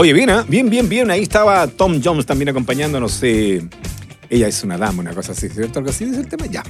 Oye, bien, ¿ah? bien, bien, bien. Ahí estaba Tom Jones también acompañándonos. eh, ella es una dama, una cosa así, ¿cierto? Algo así dice el tema. Ya.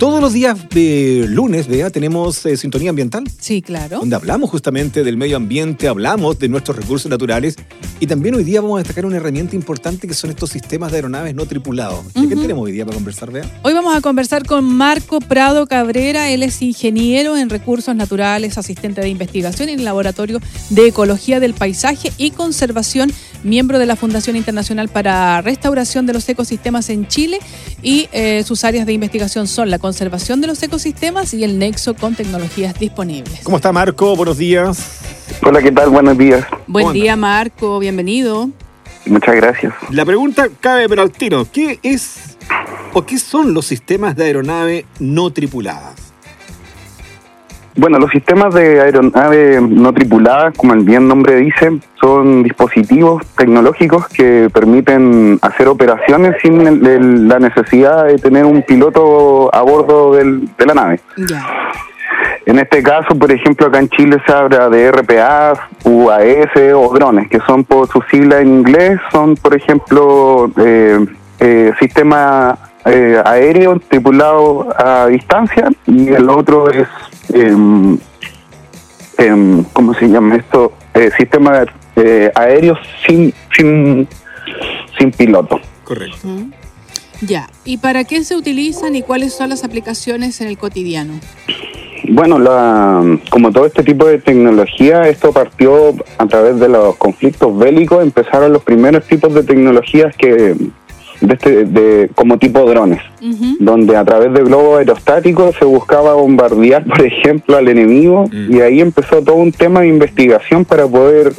Todos los días de lunes, vea, tenemos eh, sintonía ambiental. Sí, claro. donde hablamos justamente del medio ambiente, hablamos de nuestros recursos naturales y también hoy día vamos a destacar una herramienta importante que son estos sistemas de aeronaves no tripulados. ¿De qué tenemos hoy día para conversar, Bea? Hoy vamos a conversar con Marco Prado Cabrera. Él es ingeniero en recursos naturales, asistente de investigación en el Laboratorio de Ecología del Paisaje y Conservación, miembro de la Fundación Internacional para Restauración de los Ecosistemas en Chile. Y eh, sus áreas de investigación son la conservación de los ecosistemas y el nexo con tecnologías disponibles. ¿Cómo está Marco? Buenos días. Hola, ¿qué tal? Buenos días. Buen día, Marco. Bienvenido. Muchas gracias. La pregunta cabe pero al tiro. ¿Qué es o qué son los sistemas de aeronave no tripuladas? Bueno, los sistemas de aeronave no tripuladas, como el bien nombre dice, son dispositivos tecnológicos que permiten hacer operaciones sin el- el- la necesidad de tener un piloto a bordo del- de la nave. Ya. En este caso, por ejemplo, acá en Chile se habla de RPA, UAS o drones, que son por sus siglas en inglés, son, por ejemplo, eh, eh, sistema eh, aéreo tripulado a distancia y el otro es, em, em, ¿cómo se llama esto? Eh, sistema eh, aéreo sin, sin, sin piloto. Correcto. Ya. ¿Y para qué se utilizan y cuáles son las aplicaciones en el cotidiano? Bueno, la, como todo este tipo de tecnología, esto partió a través de los conflictos bélicos, empezaron los primeros tipos de tecnologías que de este, de, como tipo drones, donde a través de globos aerostáticos se buscaba bombardear, por ejemplo, al enemigo, Mm. y ahí empezó todo un tema de investigación para poder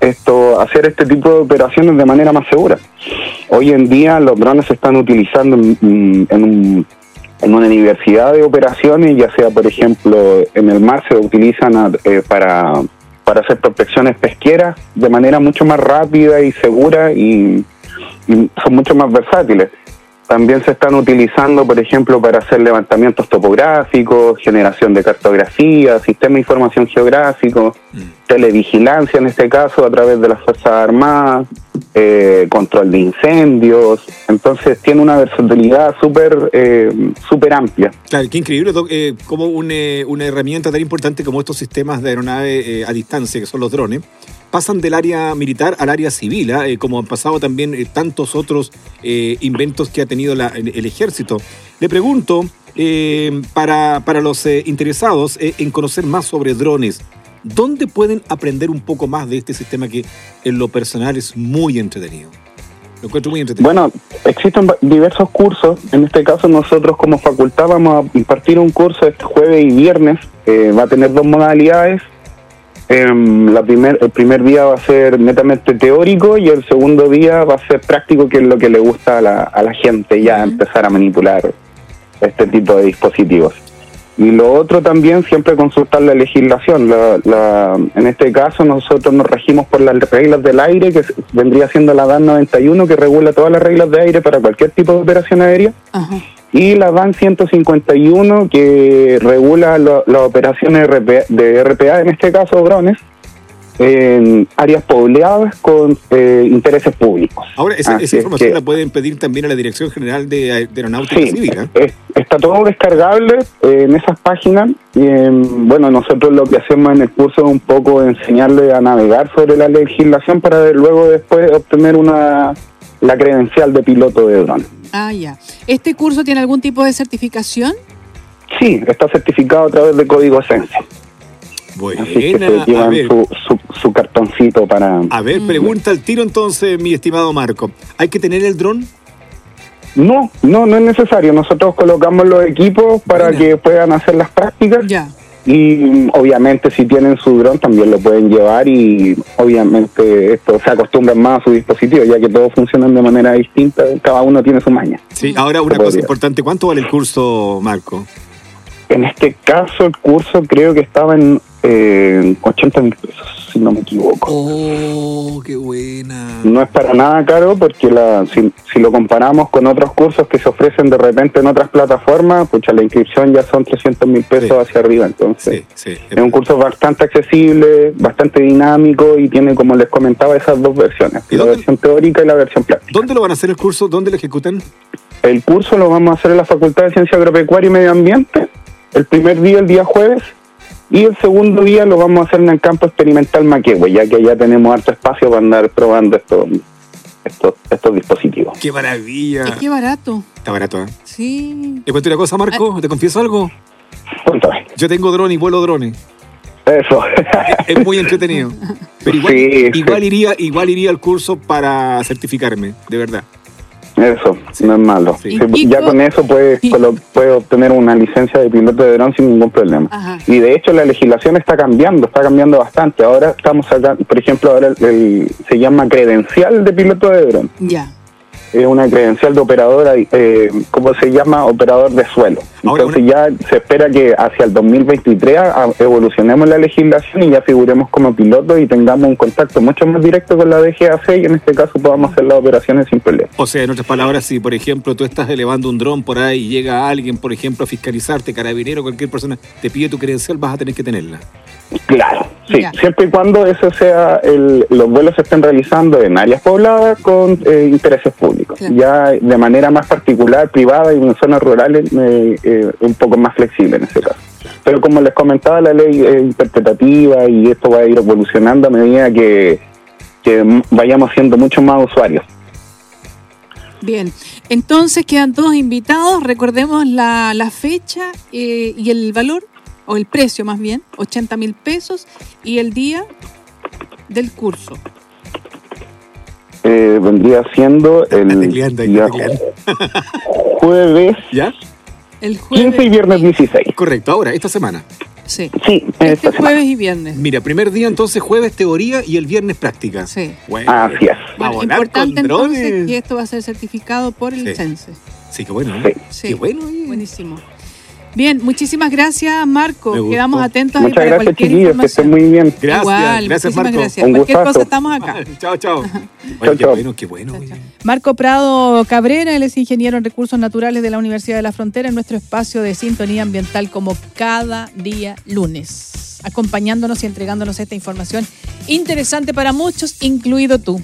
esto hacer este tipo de operaciones de manera más segura. Hoy en día los drones se están utilizando en, en un- en una diversidad de operaciones, ya sea, por ejemplo, en el mar se utilizan a- eh, para, para hacer prospecciones pesqueras de manera mucho más rápida y segura y, y son mucho más versátiles. También se están utilizando, por ejemplo, para hacer levantamientos topográficos, generación de cartografía, sistema de información geográfico, Mm. televigilancia en este caso a través de las Fuerzas Armadas, eh, control de incendios. Entonces tiene una versatilidad súper eh, súper amplia. Claro, qué increíble Doc, eh, como un, eh, una herramienta tan importante como estos sistemas de aeronave eh, a distancia, que son los drones, pasan del área militar al área civil, ¿ah? Eh, como han pasado también eh, tantos otros eh, inventos que ha tenido la- el, ejército. Le pregunto, eh, para, para los eh, interesados en conocer más sobre drones, ¿dónde pueden aprender un poco más de este sistema que en lo personal es muy entretenido? Lo encuentro muy entretenido. Bueno, existen diversos cursos. En este caso nosotros como facultad vamos a impartir un curso este jueves y viernes. Va a tener dos modalidades. Em, la primer, el primer día va a ser netamente teórico y el segundo día va a ser práctico, que es lo que le gusta a la, a la gente ya empezar a manipular este tipo de dispositivos. Y lo otro también, siempre consultar la legislación. La, la- en este caso, nosotros nos regimos por las reglas del aire, que vendría siendo la DAN 91, que regula todas las reglas de aire para cualquier tipo de operación aérea, Ajá. Y la DAN 151, que regula lo- las operaciones de RPA, en este caso drones, en áreas pobladas con eh, intereses públicos. Ahora, esa, esa es información que- la pueden pedir también a la Dirección General de, de Aeronáutica Sí, Civil. ¿eh? es- está todo descargable en esas páginas. Y, bueno, nosotros lo que hacemos en el curso es un poco enseñarle a navegar sobre la legislación para luego después obtener una la credencial de piloto de dron. Ah, ya. ¿Este curso tiene algún tipo de certificación? Sí, está certificado a través de Código Esencia. Así que se llevan ver, su, su, su cartoncito para... a ver, Mm. pregunta al tiro entonces, mi estimado Marco. ¿Hay que tener el dron? No, no, no es necesario. Nosotros colocamos los equipos para Buena. que puedan hacer las prácticas. Ya. Y mm, obviamente si tienen su dron también lo pueden llevar y obviamente esto se acostumbran más a su dispositivo ya que todos funcionan de manera distinta, cada uno tiene su maña. Sí, ahora una cosa importante. ¿Cuánto vale el curso, Marco? En este caso el curso creo que estaba en eh, 80 mil pesos, si no me equivoco. Oh, qué buena. No es para nada caro porque la, si, si lo comparamos con otros cursos que se ofrecen de repente en otras plataformas, pucha, la inscripción ya son 300 mil pesos Sí. hacia arriba. Entonces, Sí, sí. es un curso bastante accesible, bastante dinámico y tiene, como les comentaba, esas dos versiones, ¿Y la dónde- versión teórica y la versión práctica. ¿Dónde lo van a hacer el curso? ¿Dónde lo ejecutan? El curso lo vamos a hacer en la Facultad de Ciencia Agropecuaria y Medio Ambiente, el primer día, el día jueves, y el segundo día lo vamos a hacer en el campo experimental Maquehue, ya que allá tenemos harto espacio para andar probando estos, estos, estos dispositivos. ¡Qué maravilla! Y qué barato. Está barato, ¿eh? Sí. ¿Te cuento una cosa, Marco? ¿Te confieso algo? Cuéntame. Yo tengo dron y vuelo drones. Eso. Es muy entretenido. Pero igual, Sí, sí. igual iría, igual iría al curso para certificarme, de verdad. Eso, no es malo. Sí. Sí, Y ya co- con eso colo- puedes obtener una licencia de piloto de dron sin ningún problema. Ajá. Y de hecho la legislación está cambiando, está cambiando bastante. Ahora estamos sacando, por ejemplo, ahora el- el- se llama credencial de piloto de dron. Ya. Es una credencial de operador, eh, ¿cómo se llama? Operador de suelo. Ahora, Entonces ya se espera que hacia el 2023 a- a- evolucionemos la legislación y ya figuremos como piloto y tengamos un contacto mucho más directo con la DGAC y en este caso podamos hacer las operaciones sin problema. O sea, en otras palabras, si por ejemplo tú estás elevando un dron por ahí y llega alguien, por ejemplo, a fiscalizarte, carabinero, cualquier persona, te pide tu credencial, vas a tener que tenerla. Claro, sí, Ya. siempre y cuando eso sea, el, los vuelos se estén realizando en áreas pobladas con eh, intereses públicos. Claro. Ya de manera más particular, privada y en zonas rurales, eh, eh, un poco más flexible en ese caso. Pero como les comentaba, la ley es interpretativa y esto va a ir evolucionando a medida que, vayamos siendo mucho más usuarios. Bien. Entonces quedan todos invitados. Recordemos la, la fecha eh, y el valor, o el precio más bien, 80 mil pesos, y el día del curso. Eh, vendría siendo el tecleando día jueves ¿Ya? El jueves. 15 y viernes 16. Correcto, ahora, esta semana. Sí. Sí, Este esta semana. jueves y viernes. Mira, primer día entonces jueves teoría y el viernes práctica. Sí. Bueno, Así es. a Bueno, volar importante con drones. entonces que esto va a ser certificado por el Sí. CENSE. Sí, qué bueno. Sí. ¿eh? Sí. Qué bueno. oye. Buenísimo. Bien, muchísimas gracias, Marco. Quedamos atentos ahí Muchas para gracias, cualquier chiquillos, que información. estén muy bien. Gracias, Igual, gracias muchísimas Marco. gracias. Un Cualquier gustazo. cosa estamos acá. chao, chao. Oye, qué chao. bueno, qué bueno. Chao, oye. chao. Marco Prado Cabrera, él es ingeniero en recursos naturales de la Universidad de la Frontera en nuestro espacio de sintonía ambiental como cada día lunes, acompañándonos y entregándonos esta información interesante para muchos, incluido tú.